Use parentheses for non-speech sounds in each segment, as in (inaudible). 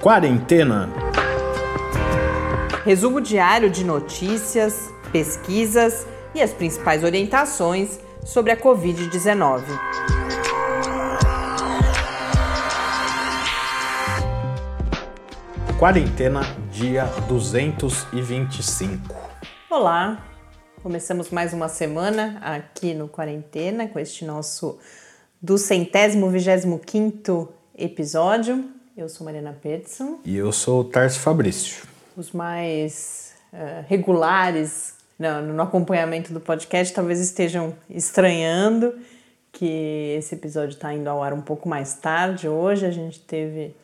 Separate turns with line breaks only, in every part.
Quarentena.
Resumo diário de notícias, pesquisas e as principais orientações sobre a Covid-19.
Quarentena, dia 225.
Olá, começamos mais uma semana aqui no Quarentena com este nosso do centésimo vigésimo quinto episódio. Eu sou Mariana Peterson.
E eu sou o Tarso Fabrício.
Os mais uh, regulares no, no acompanhamento do podcast talvez estejam estranhando que esse episódio está indo ao ar um pouco mais tarde. Hoje a gente teve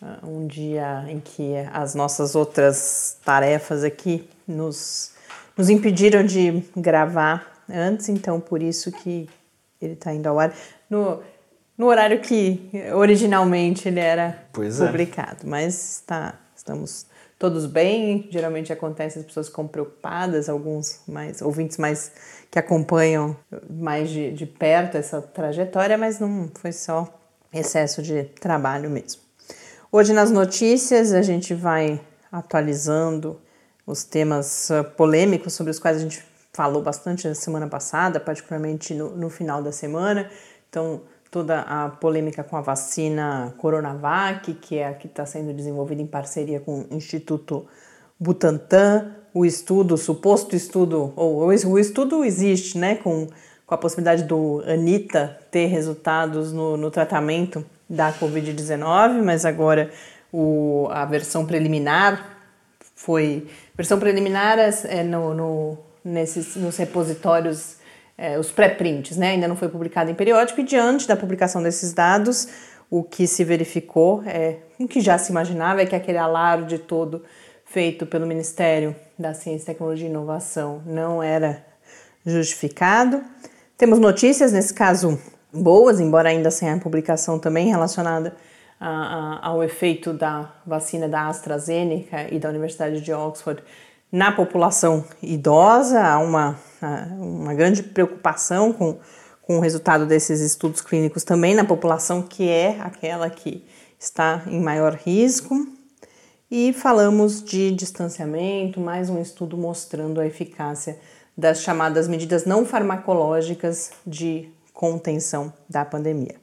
uh, um dia em que as nossas outras tarefas aqui nos, nos impediram de gravar antes, então por isso que ele está indo ao ar no, no horário que originalmente ele era pois é. publicado. É. Mas está, estamos todos bem. Geralmente acontece as pessoas ficam preocupadas, alguns mais ouvintes mais que acompanham mais de, de perto essa trajetória, mas não foi só excesso de trabalho mesmo. Hoje nas notícias a gente vai atualizando os temas ah, polêmicos sobre os quais a gente falou bastante na semana passada, particularmente no, no final da semana. Então, toda a polêmica com a vacina Coronavac, que é a que está sendo desenvolvida em parceria com o Instituto Butantan, o estudo, o suposto estudo, ou o estudo existe, né, com, com a possibilidade do Anitta ter resultados no, no tratamento da Covid-19, mas agora o, a versão preliminar foi. Versão preliminar é no, no, nesses, nos repositórios é, os pré-prints, né? Ainda não foi publicado em periódico e diante da publicação desses dados, o que se verificou é o que já se imaginava é que aquele alarde todo feito pelo Ministério da Ciência, Tecnologia e Inovação não era justificado. Temos notícias, nesse caso, boas, embora ainda sem a publicação também relacionada a, a, ao efeito da vacina da AstraZeneca e da Universidade de Oxford na população idosa. Há uma uma grande preocupação com, com o resultado desses estudos clínicos também na população que é aquela que está em maior risco. E falamos de distanciamento, mais um estudo mostrando a eficácia das chamadas medidas não farmacológicas de contenção da pandemia.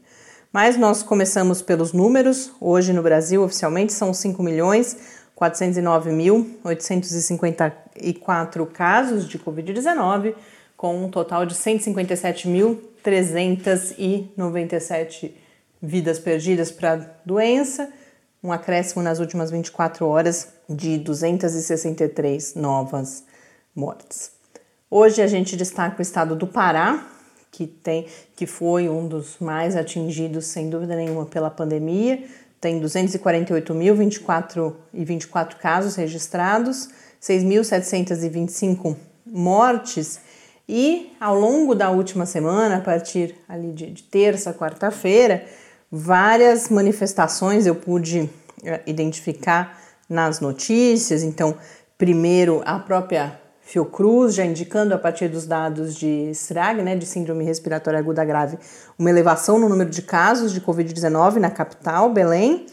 Mas nós começamos pelos números. Hoje no Brasil, oficialmente, são 5 milhões 409.854 casos de Covid-19, com um total de 157.397 vidas perdidas para a doença, um acréscimo nas últimas 24 horas de 263 novas mortes. Hoje a gente destaca o estado do Pará, que tem que foi um dos mais atingidos sem dúvida nenhuma pela pandemia, tem 248.024 e 24 casos registrados, 6.725 mortes e ao longo da última semana, a partir ali de, de terça, quarta-feira, várias manifestações eu pude eh, identificar nas notícias. Então, primeiro a própria Fiocruz, já indicando a partir dos dados de SRAG, né, de Síndrome Respiratória Aguda Grave, uma elevação no número de casos de Covid-19 na capital, Belém,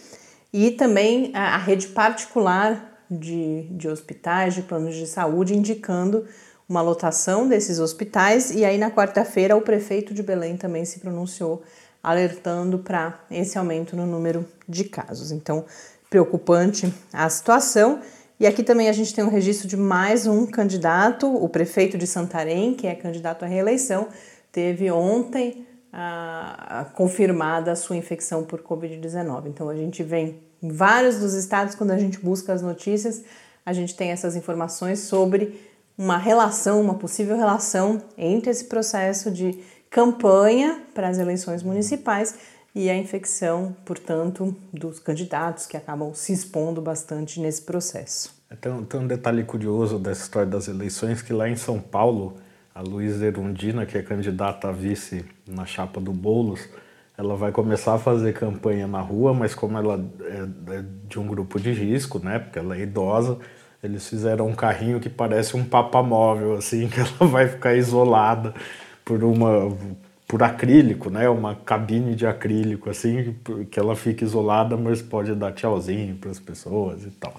e também a, a rede particular de, de hospitais, de planos de saúde, indicando uma lotação desses hospitais. E aí, na quarta-feira, o prefeito de Belém também se pronunciou, alertando para esse aumento no número de casos. Então, preocupante a situação. E aqui também a gente tem um registro de mais um candidato, o prefeito de Santarém, que é candidato à reeleição, teve ontem a, a confirmada a sua infecção por Covid-19. Então a gente vem em vários dos estados, quando a gente busca as notícias, a gente tem essas informações sobre uma relação, uma possível relação entre esse processo de campanha para as eleições municipais e a infecção, portanto, dos candidatos que acabam se expondo bastante nesse processo.
Tem, tem um detalhe curioso dessa história das eleições que lá em São Paulo, a Luísa Erundina, que é candidata a vice na chapa do Boulos, ela vai começar a fazer campanha na rua, mas como ela é, é de um grupo de risco, né, porque ela é idosa, eles fizeram um carrinho que parece um papamóvel, assim, (laughs) que ela vai ficar isolada por uma por acrílico, né? Uma cabine de acrílico, assim, que ela fica isolada, mas pode dar tchauzinho para as pessoas e tal.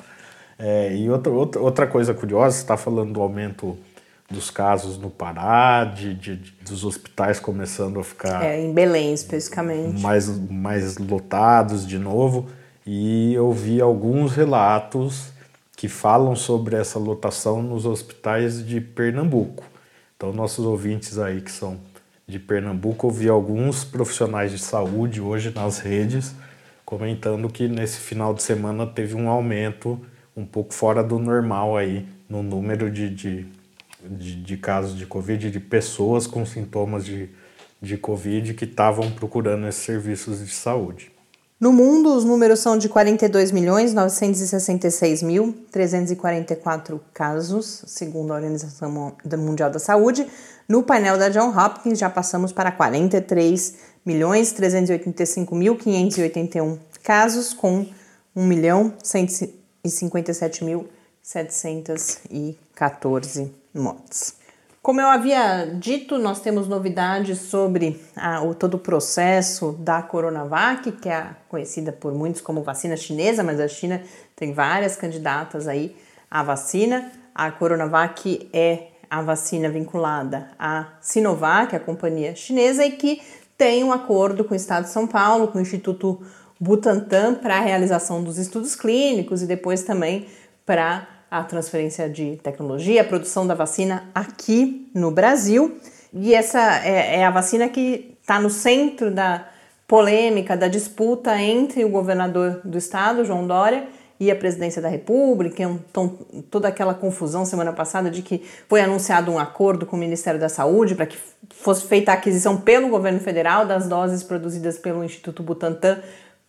É, e outra, outra, outra coisa curiosa, você está falando do aumento dos casos no Pará, de, de, dos hospitais começando a ficar.
É, em Belém especificamente.
Mais, mais lotados de novo. E eu vi alguns relatos que falam sobre essa lotação nos hospitais de Pernambuco. Então, nossos ouvintes aí que são de Pernambuco, eu vi alguns profissionais de saúde hoje nas redes comentando que nesse final de semana teve um aumento um pouco fora do normal aí no número de, de, de, de casos de Covid, de pessoas com sintomas de, de Covid que estavam procurando esses serviços de saúde.
No mundo, os números são de 42 milhões 966 mil 344 casos, segundo a Organização Mundial da Saúde. No painel da John Hopkins, já passamos para 43 milhões 385 mil 581 casos, com 1 milhão 157 mil 714 mortes. Como eu havia dito, nós temos novidades sobre a, o, todo o processo da Coronavac, que é conhecida por muitos como vacina chinesa, mas a China tem várias candidatas aí à vacina. A Coronavac é a vacina vinculada à Sinovac, a companhia chinesa, e que tem um acordo com o Estado de São Paulo, com o Instituto Butantan, para a realização dos estudos clínicos e depois também para a transferência de tecnologia, a produção da vacina aqui no Brasil. E essa é, é a vacina que está no centro da polêmica, da disputa entre o governador do estado, João Dória, e a presidência da República, então, toda aquela confusão semana passada de que foi anunciado um acordo com o Ministério da Saúde para que fosse feita a aquisição pelo governo federal das doses produzidas pelo Instituto Butantan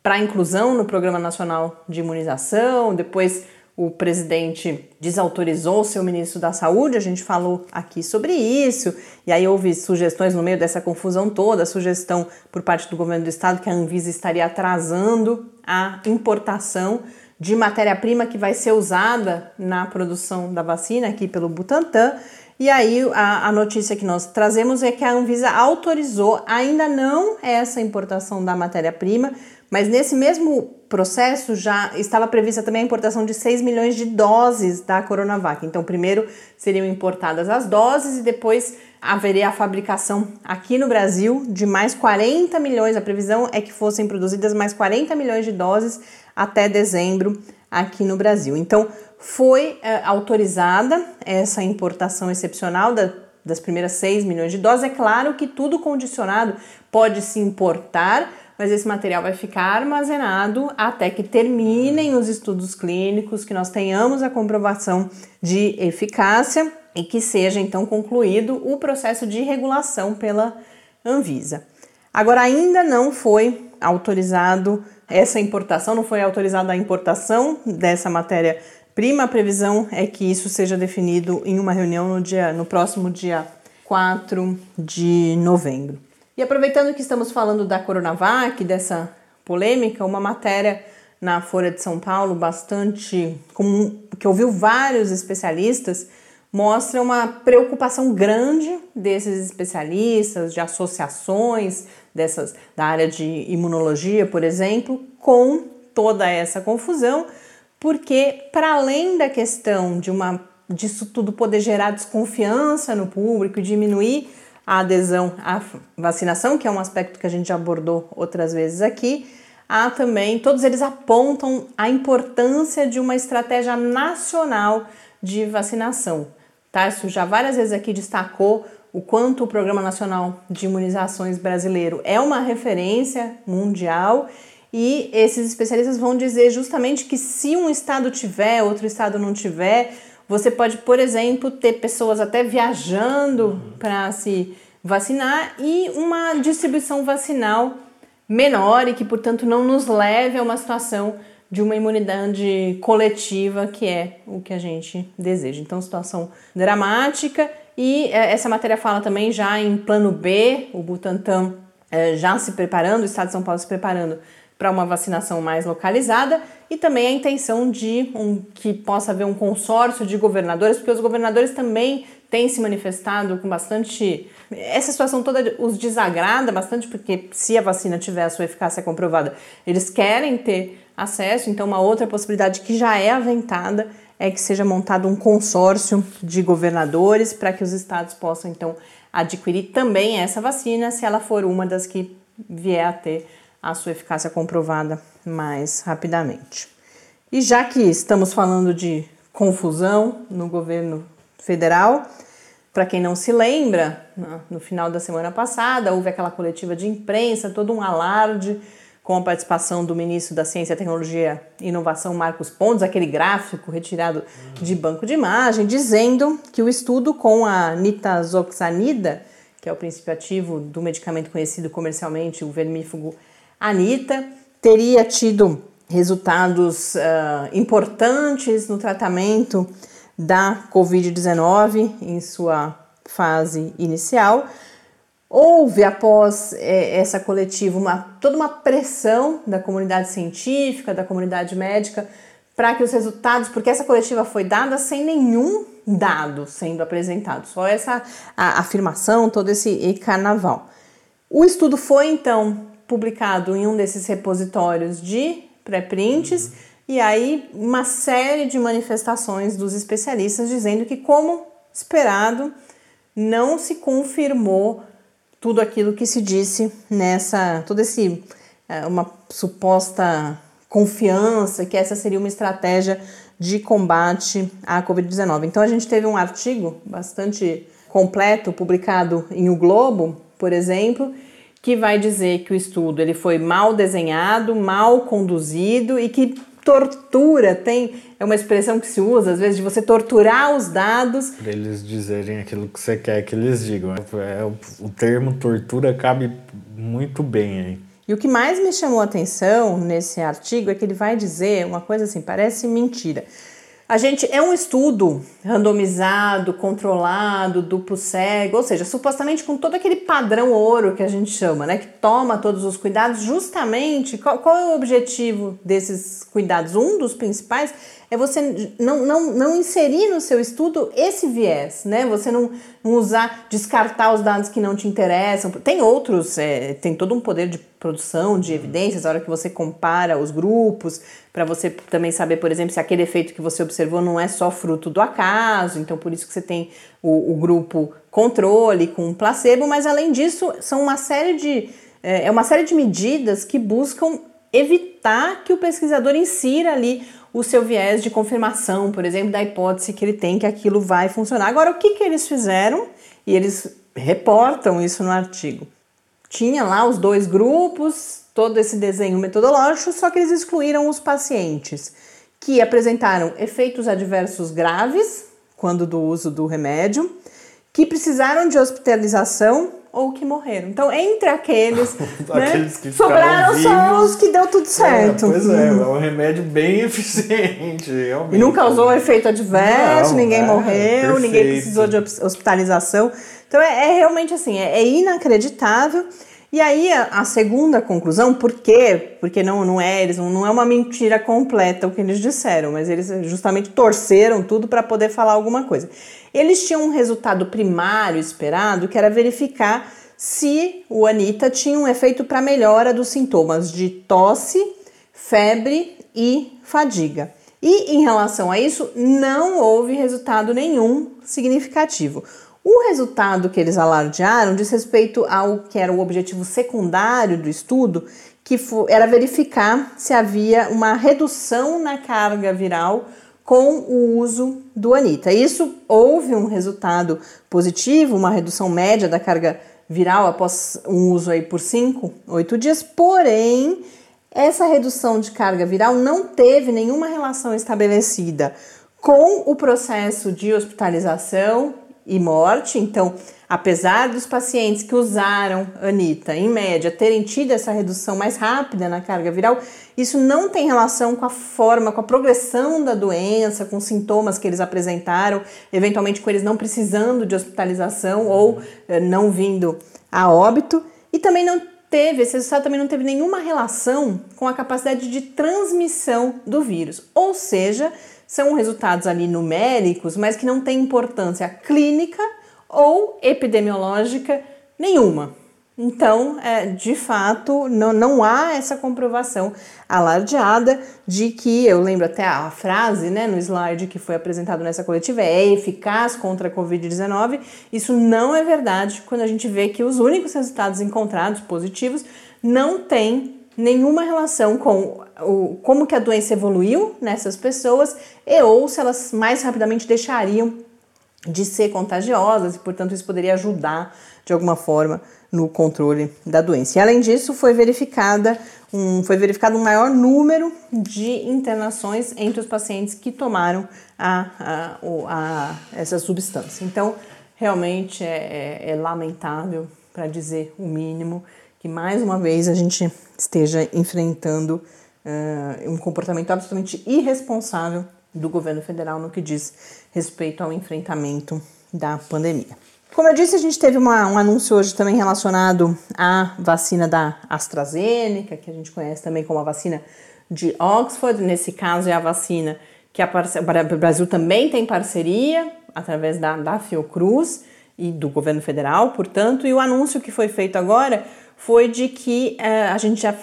para inclusão no Programa Nacional de Imunização, depois o presidente desautorizou o seu ministro da Saúde, a gente falou aqui sobre isso, e aí houve sugestões no meio dessa confusão toda, sugestão por parte do governo do estado que a Anvisa estaria atrasando a importação de matéria-prima que vai ser usada na produção da vacina aqui pelo Butantan. E aí a, a, notícia que nós trazemos é que a Anvisa autorizou ainda não essa importação da matéria-prima, mas nesse mesmo processo já estava prevista também a importação de 6 milhões de doses da Coronavac. Então, primeiro seriam importadas as doses e depois haveria a fabricação aqui no Brasil de mais 40 milhões. A previsão é que fossem produzidas mais 40 milhões de doses até dezembro aqui no Brasil. Então, foi é, autorizada essa importação excepcional da, das primeiras 6 milhões de doses. É claro que tudo condicionado pode se importar mas esse material vai ficar armazenado até que terminem os estudos clínicos, que nós tenhamos a comprovação de eficácia e que seja então concluído o processo de regulação pela Anvisa. Agora, ainda não foi autorizado essa importação, não foi autorizada a importação dessa matéria-prima. A previsão é que isso seja definido em uma reunião no, dia, no próximo dia 4 de novembro. E aproveitando que estamos falando da Coronavac, dessa polêmica, uma matéria na Folha de São Paulo bastante comum, que ouviu vários especialistas, mostra uma preocupação grande desses especialistas, de associações dessas da área de imunologia, por exemplo, com toda essa confusão, porque para além da questão de uma disso tudo poder gerar desconfiança no público, diminuir a adesão à vacinação, que é um aspecto que a gente já abordou outras vezes aqui, há também, todos eles apontam a importância de uma estratégia nacional de vacinação. Tarso já várias vezes aqui destacou o quanto o Programa Nacional de Imunizações brasileiro é uma referência mundial e esses especialistas vão dizer justamente que se um estado tiver, outro estado não tiver, você pode, por exemplo, ter pessoas até viajando uhum. para se vacinar e uma distribuição vacinal menor e que, portanto, não nos leve a uma situação de uma imunidade coletiva, que é o que a gente deseja. Então, situação dramática. E é, essa matéria fala também já em plano B, o Butantan é, já se preparando, o Estado de São Paulo se preparando para uma vacinação mais localizada e também a intenção de um, que possa haver um consórcio de governadores, porque os governadores também tem se manifestado com bastante. Essa situação toda os desagrada bastante, porque se a vacina tiver a sua eficácia comprovada, eles querem ter acesso. Então, uma outra possibilidade que já é aventada é que seja montado um consórcio de governadores para que os estados possam, então, adquirir também essa vacina, se ela for uma das que vier a ter a sua eficácia comprovada mais rapidamente. E já que estamos falando de confusão no governo federal, para quem não se lembra, no final da semana passada houve aquela coletiva de imprensa, todo um alarde com a participação do ministro da Ciência, Tecnologia e Inovação, Marcos Pontes, aquele gráfico retirado de banco de imagem, dizendo que o estudo com a nitazoxanida, que é o princípio ativo do medicamento conhecido comercialmente, o vermífugo Anita, teria tido resultados uh, importantes no tratamento da Covid-19 em sua fase inicial. Houve, após é, essa coletiva, uma, toda uma pressão da comunidade científica, da comunidade médica, para que os resultados, porque essa coletiva foi dada sem nenhum dado sendo apresentado, só essa afirmação, todo esse carnaval. O estudo foi então publicado em um desses repositórios de pré-prints uhum. e aí uma série de manifestações dos especialistas dizendo que, como esperado, não se confirmou tudo aquilo que se disse nessa, todo esse é, uma suposta confiança que essa seria uma estratégia de combate à Covid-19. Então a gente teve um artigo bastante completo publicado em O Globo, por exemplo, que vai dizer que o estudo ele foi mal desenhado, mal conduzido e que tortura tem é uma expressão que se usa às vezes de você torturar os dados
para eles dizerem aquilo que você quer que eles digam. É, o termo tortura cabe muito bem aí.
E o que mais me chamou a atenção nesse artigo é que ele vai dizer uma coisa assim, parece mentira. A gente é um estudo randomizado, controlado, duplo cego, ou seja, supostamente com todo aquele padrão ouro que a gente chama, né? Que toma todos os cuidados, justamente. Qual, qual é o objetivo desses cuidados? Um dos principais é você não, não, não inserir no seu estudo esse viés, né? Você não, não usar, descartar os dados que não te interessam. Tem outros, é, tem todo um poder de produção de evidências, a hora que você compara os grupos, para você também saber, por exemplo, se aquele efeito que você observou não é só fruto do acaso, então por isso que você tem o, o grupo controle com placebo, mas além disso, são uma série de. É, é uma série de medidas que buscam evitar que o pesquisador insira ali o seu viés de confirmação, por exemplo, da hipótese que ele tem que aquilo vai funcionar. Agora, o que, que eles fizeram? E eles reportam isso no artigo. Tinha lá os dois grupos, todo esse desenho metodológico, só que eles excluíram os pacientes que apresentaram efeitos adversos graves quando do uso do remédio, que precisaram de hospitalização ou que morreram. Então, entre aqueles, (laughs) né, que sobraram só os que deu tudo é, certo.
É, pois é, é um remédio bem (laughs) eficiente, realmente.
E não causou efeito adverso, não, ninguém é, morreu, perfeito. ninguém precisou de hospitalização. Então, é, é realmente assim, é, é inacreditável. E aí a, a, segunda conclusão, por quê? Porque não, não é eles, não, não é uma mentira completa o que eles disseram, mas eles justamente torceram tudo para poder falar alguma coisa. Eles tinham um resultado primário esperado, que era verificar se o Anita tinha um efeito para melhora dos sintomas de tosse, febre e fadiga. E em relação a isso, não houve resultado nenhum significativo. O resultado que eles alardearam diz respeito ao que era o objetivo secundário do estudo, que era verificar se havia uma redução na carga viral com o uso do Anita. Isso houve um resultado positivo, uma redução média da carga viral após um uso aí por 5, 8 dias, porém essa redução de carga viral não teve nenhuma relação estabelecida com o processo de hospitalização e morte. Então, apesar dos pacientes que usaram Anita, em média, terem tido essa redução mais rápida na carga viral, isso não tem relação com a forma, com a progressão da doença, com os sintomas que eles apresentaram, eventualmente com eles não precisando de hospitalização ou eh, não vindo a óbito, e também não teve, esse resultado também não teve nenhuma relação com a capacidade de transmissão do vírus. Ou seja, são resultados ali numéricos, mas que não têm importância clínica ou epidemiológica nenhuma. Então, é, de fato, não, não há essa comprovação alardeada de que, eu lembro até a frase né, no slide que foi apresentado nessa coletiva, é eficaz contra a Covid-19. Isso não é verdade quando a gente vê que os únicos resultados encontrados positivos não têm nenhuma relação com o, como que a doença evoluiu nessas pessoas e ou se elas mais rapidamente deixariam de ser contagiosas e, portanto, isso poderia ajudar de alguma forma no controle da doença. E além disso, foi verificada um, foi verificado um maior número de internações entre os pacientes que tomaram a, a, a essa substância. Então, realmente é, é, é lamentável, para dizer o mínimo, que mais uma vez a gente esteja enfrentando uh, um comportamento absolutamente irresponsável do governo federal no que diz respeito ao enfrentamento da pandemia. Como eu disse, a gente teve uma, um anúncio hoje também relacionado à vacina da AstraZeneca, que a gente conhece também como a vacina de Oxford. Nesse caso, é a vacina que o Brasil também tem parceria através da, da Fiocruz e do governo federal, portanto. E o anúncio que foi feito agora foi de que uh, a gente já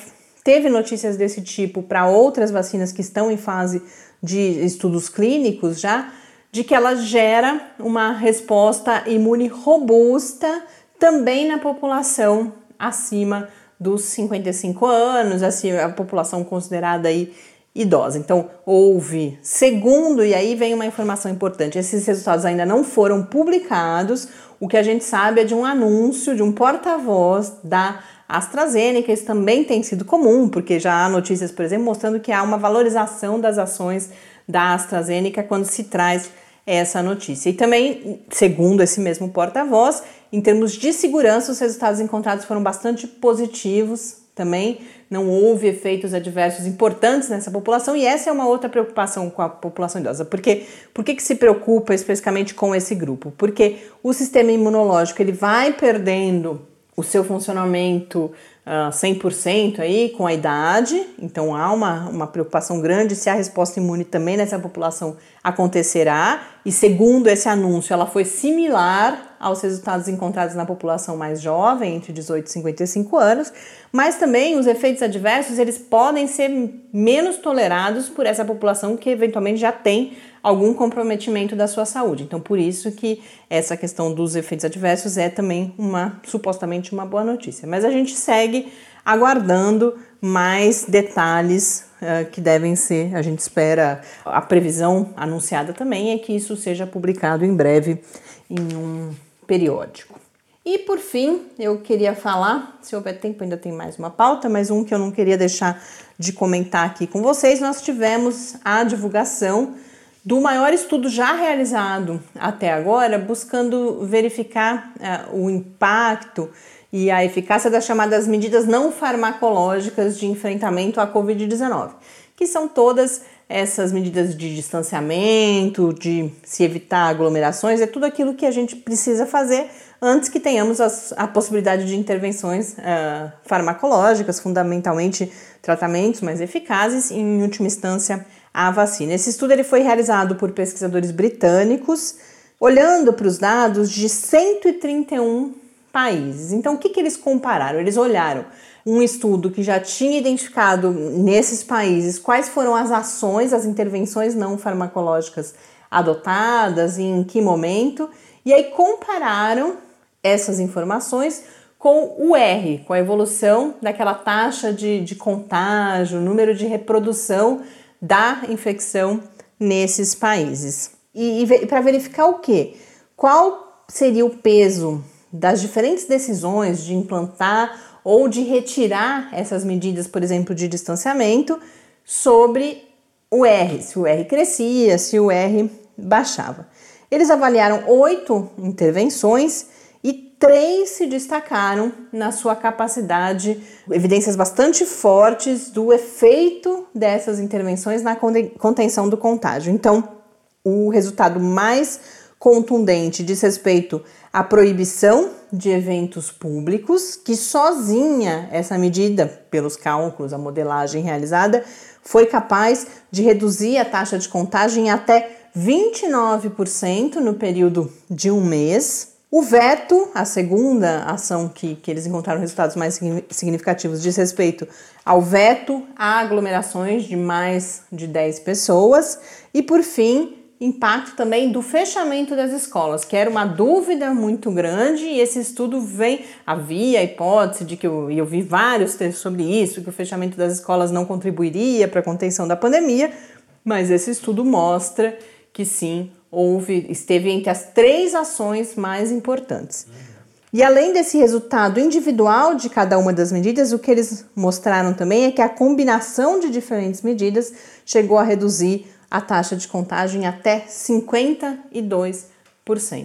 teve notícias desse tipo para outras vacinas que estão em fase de estudos clínicos já de que ela gera uma resposta imune robusta também na população acima dos 55 anos, assim, a população considerada aí idosa. Então, houve, segundo, e aí vem uma informação importante, esses resultados ainda não foram publicados, o que a gente sabe é de um anúncio de um porta-voz da AstraZeneca, isso também tem sido comum, porque já há notícias, por exemplo, mostrando que há uma valorização das ações da AstraZeneca quando se traz essa notícia. E também, segundo esse mesmo porta-voz, em termos de segurança, os resultados encontrados foram bastante positivos também. Não houve efeitos adversos importantes nessa população, e essa é uma outra preocupação com a população idosa. Porque, por que, que se preocupa especificamente com esse grupo? Porque o sistema imunológico ele vai perdendo o seu funcionamento uh, ah, 100% aí com a idade, então há uma, uma preocupação grande se a resposta imune também nessa população acontecerá. E segundo esse anúncio, ela foi similar aos resultados encontrados na população mais jovem, entre 18 e 55 anos, mas também os efeitos adversos eles podem ser menos tolerados por essa população que eventualmente já tem algum comprometimento da sua saúde. Então, por isso que essa questão dos efeitos adversos é também uma supostamente uma boa notícia. Mas a gente segue aguardando mais detalhes uh, que devem ser, a gente espera, a previsão anunciada também é que isso seja publicado em breve em um periódico. E por fim, eu queria falar, se houver tempo, ainda tem mais uma pauta, mas um que eu não queria deixar de comentar aqui com vocês, nós tivemos a divulgação do maior estudo já realizado até agora, buscando verificar uh, o impacto e a eficácia das chamadas medidas não farmacológicas de enfrentamento à Covid-19, que são todas essas medidas de distanciamento, de se evitar aglomerações, é tudo aquilo que a gente precisa fazer antes que tenhamos as, a possibilidade de intervenções uh, farmacológicas, fundamentalmente tratamentos mais eficazes e, em última instância, a vacina. Esse estudo ele foi realizado por pesquisadores britânicos, olhando para os dados de 131 países. Então, o que, que eles compararam? Eles olharam um estudo que já tinha identificado nesses países quais foram as ações, as intervenções não farmacológicas adotadas em que momento, e aí compararam essas informações com o R, com a evolução daquela taxa de, de contágio, número de reprodução da infecção nesses países. E, e para verificar o que? Qual seria o peso das diferentes decisões de implantar ou de retirar essas medidas, por exemplo, de distanciamento, sobre o R, se o R crescia, se o R baixava. Eles avaliaram oito intervenções três se destacaram na sua capacidade, evidências bastante fortes do efeito dessas intervenções na contenção do contágio. Então, o resultado mais contundente diz respeito à proibição de eventos públicos, que sozinha essa medida, pelos cálculos, a modelagem realizada, foi capaz de reduzir a taxa de contagem até 29% no período de um mês. O veto, a segunda ação que, que eles encontraram resultados mais significativos, diz respeito ao veto a aglomerações de mais de 10 pessoas. E, por fim, impacto também do fechamento das escolas, que era uma dúvida muito grande e esse estudo vem, havia a hipótese de que eu, eu vi vários textos sobre isso, que o fechamento das escolas não contribuiria para a contenção da pandemia, mas esse estudo mostra que sim, houve, esteve entre as três ações mais importantes. E além desse resultado individual de cada uma das medidas, o que eles mostraram também é que a combinação de diferentes medidas chegou a reduzir a taxa de contagem até 52%.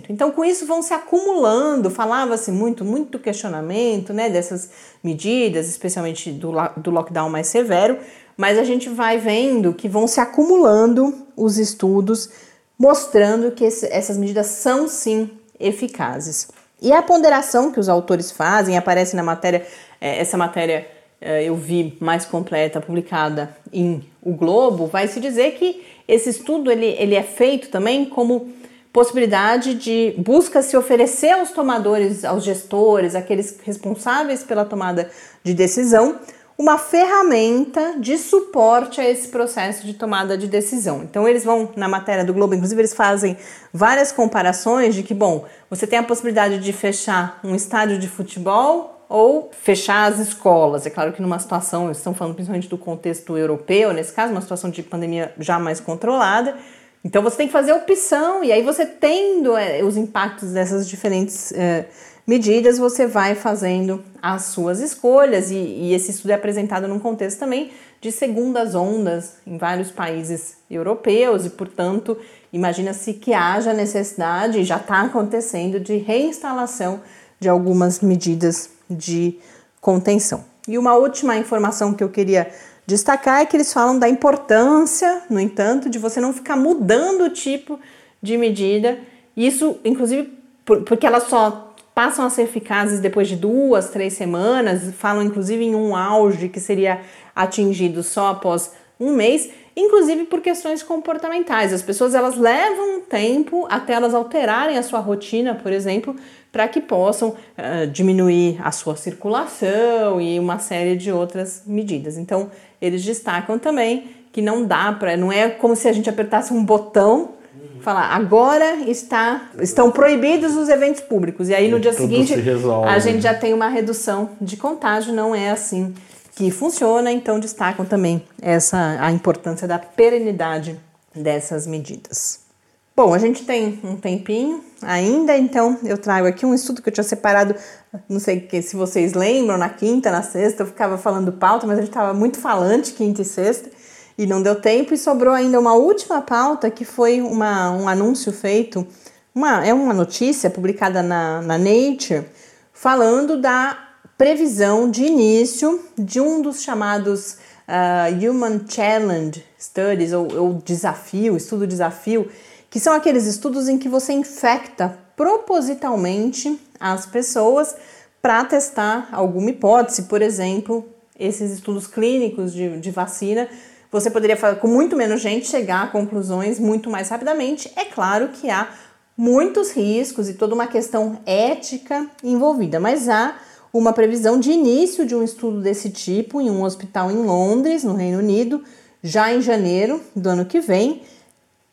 Então, com isso vão se acumulando, falava-se muito, muito questionamento né, dessas medidas, especialmente do, do lockdown mais severo, mas a gente vai vendo que vão se acumulando os estudos mostrando que esse, essas medidas são sim eficazes. E a ponderação que os autores fazem, aparece na matéria, é, essa matéria é, eu vi mais completa, publicada em O Globo, vai se dizer que esse estudo ele, ele é feito também como possibilidade de busca se oferecer aos tomadores, aos gestores, aqueles responsáveis pela tomada de decisão, uma ferramenta de suporte a esse processo de tomada de decisão. Então eles vão na matéria do Globo, inclusive eles fazem várias comparações de que, bom, você tem a possibilidade de fechar um estádio de futebol ou fechar as escolas. É claro que numa situação, estão falando principalmente do contexto europeu, nesse caso, uma situação de pandemia já mais controlada. Então você tem que fazer opção, e aí você tendo é, os impactos dessas diferentes é, medidas, você vai fazendo as suas escolhas, e, e esse estudo é apresentado num contexto também de segundas ondas em vários países europeus, e portanto, imagina-se que haja necessidade, e já está acontecendo, de reinstalação de algumas medidas de contenção. E uma última informação que eu queria destacar é que eles falam da importância, no entanto, de você não ficar mudando o tipo de medida. Isso, inclusive, porque elas só passam a ser eficazes depois de duas, três semanas, falam inclusive em um auge que seria atingido só após um mês, inclusive por questões comportamentais. As pessoas elas levam um tempo até elas alterarem a sua rotina, por exemplo, para que possam uh, diminuir a sua circulação e uma série de outras medidas. Então, eles destacam também que não dá para, não é como se a gente apertasse um botão falar agora está estão proibidos os eventos públicos e aí no dia seguinte a gente já tem uma redução de contágio não é assim que funciona então destacam também essa a importância da perenidade dessas medidas. Bom, a gente tem um tempinho ainda, então eu trago aqui um estudo que eu tinha separado, não sei se vocês lembram, na quinta, na sexta, eu ficava falando pauta, mas a gente estava muito falante quinta e sexta e não deu tempo, e sobrou ainda uma última pauta que foi uma, um anúncio feito, uma, é uma notícia publicada na, na Nature, falando da previsão de início de um dos chamados uh, Human Challenge Studies, ou, ou desafio, estudo desafio, que são aqueles estudos em que você infecta propositalmente as pessoas para testar alguma hipótese, por exemplo, esses estudos clínicos de, de vacina, você poderia, com muito menos gente, chegar a conclusões muito mais rapidamente. É claro que há muitos riscos e toda uma questão ética envolvida, mas há uma previsão de início de um estudo desse tipo em um hospital em Londres, no Reino Unido, já em janeiro do ano que vem,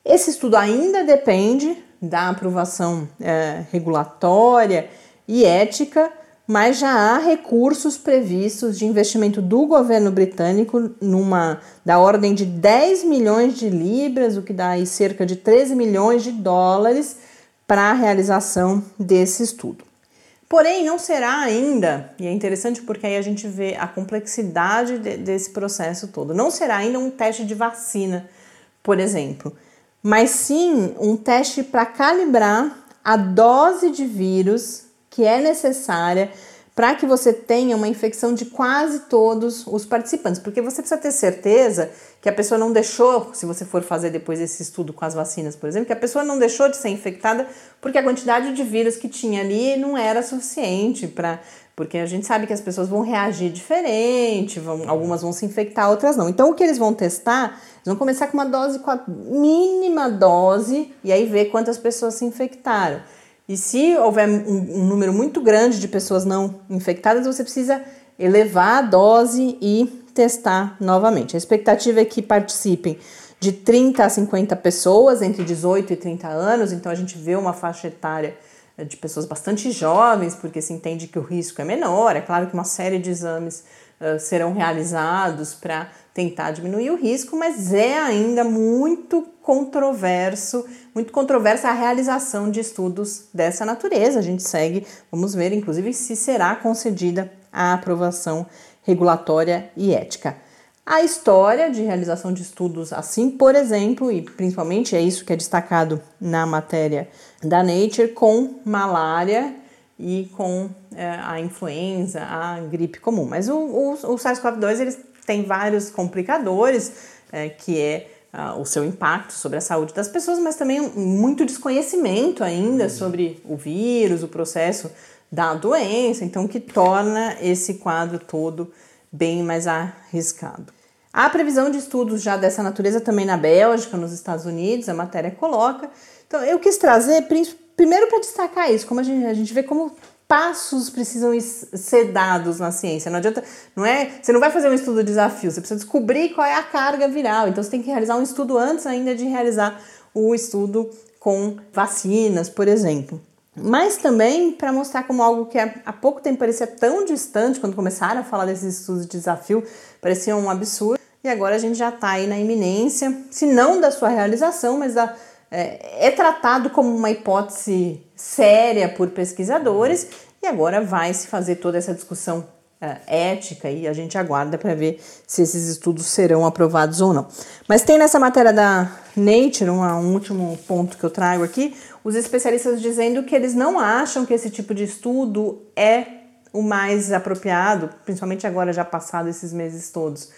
esse estudo ainda depende da aprovação é, regulatória e ética, mas já há recursos previstos de investimento do governo britânico numa da ordem de 10 milhões de libras, o que dá aí cerca de 13 milhões de dólares para a realização desse estudo. Porém, não será ainda, e é interessante porque aí a gente vê a complexidade de, desse processo todo, não será ainda um teste de vacina, por exemplo mas sim um teste para calibrar a dose de vírus que é necessária para que você tenha uma infecção de quase todos os participantes, porque você precisa ter certeza que a pessoa não deixou, se você for fazer depois esse estudo com as vacinas, por exemplo, que a pessoa não deixou de ser infectada porque a quantidade de vírus que tinha ali não era suficiente para porque a gente sabe que as pessoas vão reagir diferente, vão, algumas vão se infectar, outras não. Então, o que eles vão testar, eles vão começar com uma dose, com a mínima dose, e aí ver quantas pessoas se infectaram. E se houver um, um número muito grande de pessoas não infectadas, você precisa elevar a dose e testar novamente. A expectativa é que participem de 30 a 50 pessoas entre 18 e 30 anos, então a gente vê uma faixa etária de pessoas bastante jovens, porque se entende que o risco é menor. É claro que uma série de exames uh, serão realizados para tentar diminuir o risco, mas é ainda muito controverso, muito controversa a realização de estudos dessa natureza. A gente segue, vamos ver, inclusive, se será concedida a aprovação regulatória e ética. A história de realização de estudos assim, por exemplo, e principalmente é isso que é destacado na matéria da Nature, com malária e com é, a influenza, a gripe comum. Mas o, o, o SARS-CoV-2 eles tem vários complicadores, é, que é uh, o seu impacto sobre a saúde das pessoas, mas também muito desconhecimento ainda uhum. sobre o vírus, o processo da doença, então que torna esse quadro todo bem mais arriscado. Há previsão de estudos já dessa natureza também na Bélgica, nos Estados Unidos, a matéria coloca. Então, eu quis trazer, primeiro para destacar isso, como a gente, a gente vê como passos precisam ser dados na ciência. Não adianta, não é? Você não vai fazer um estudo de desafio, você precisa descobrir qual é a carga viral. Então você tem que realizar um estudo antes ainda de realizar o estudo com vacinas, por exemplo. Mas também para mostrar como algo que há pouco tempo parecia tão distante, quando começaram a falar desses estudos de desafio, parecia um absurdo. E agora a gente já está aí na iminência, se não da sua realização, mas da, é, é tratado como uma hipótese séria por pesquisadores e agora vai se fazer toda essa discussão uh, ética e a gente aguarda para ver se esses estudos serão aprovados ou não. Mas tem nessa matéria da Nature, um, um último ponto que eu trago aqui, os especialistas dizendo que eles não acham que esse tipo de estudo é o mais apropriado, principalmente agora já passado esses meses todos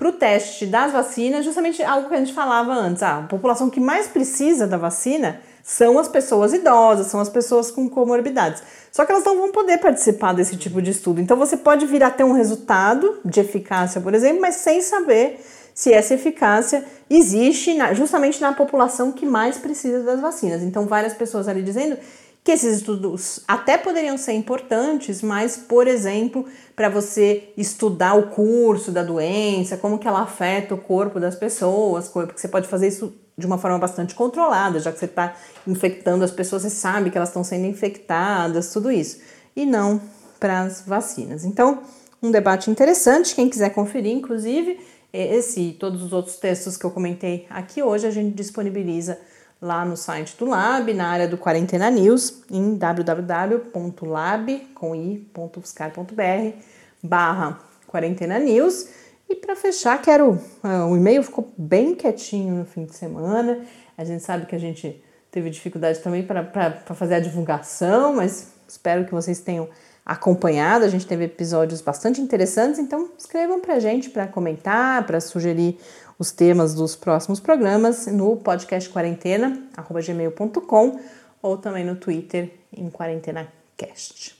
para o teste das vacinas, justamente algo que a gente falava antes. Ah, a população que mais precisa da vacina são as pessoas idosas, são as pessoas com comorbidades. Só que elas não vão poder participar desse tipo de estudo. Então você pode vir a ter um resultado de eficácia, por exemplo, mas sem saber se essa eficácia existe na, justamente na população que mais precisa das vacinas. Então, várias pessoas ali dizendo que esses estudos até poderiam ser importantes, mas, por exemplo, para você estudar o curso da doença, como que ela afeta o corpo das pessoas, porque você pode fazer isso de uma forma bastante controlada, já que você está infectando as pessoas, você sabe que elas estão sendo infectadas, tudo isso. E não para as vacinas. Então, um debate interessante, quem quiser conferir, inclusive, esse e todos os outros textos que eu comentei aqui hoje, a gente disponibiliza lá no site do Lab, na área do Quarentena News, em www.lab.ufscar.br barra Quarentena News. E para fechar, quero. Uh, o e-mail ficou bem quietinho no fim de semana. A gente sabe que a gente teve dificuldade também para fazer a divulgação, mas espero que vocês tenham acompanhado. A gente teve episódios bastante interessantes, então escrevam para a gente para comentar, para sugerir os temas dos próximos programas no podcast quarentena, gmail.com ou também no Twitter em quarentenacast.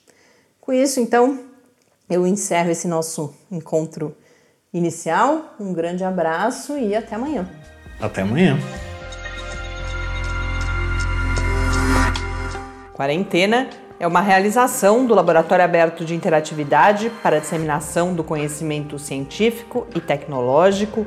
Com isso, então, eu encerro esse nosso encontro inicial. Um grande abraço e até amanhã.
Até amanhã.
Quarentena é uma realização do Laboratório Aberto de Interatividade para a Disseminação do Conhecimento Científico e Tecnológico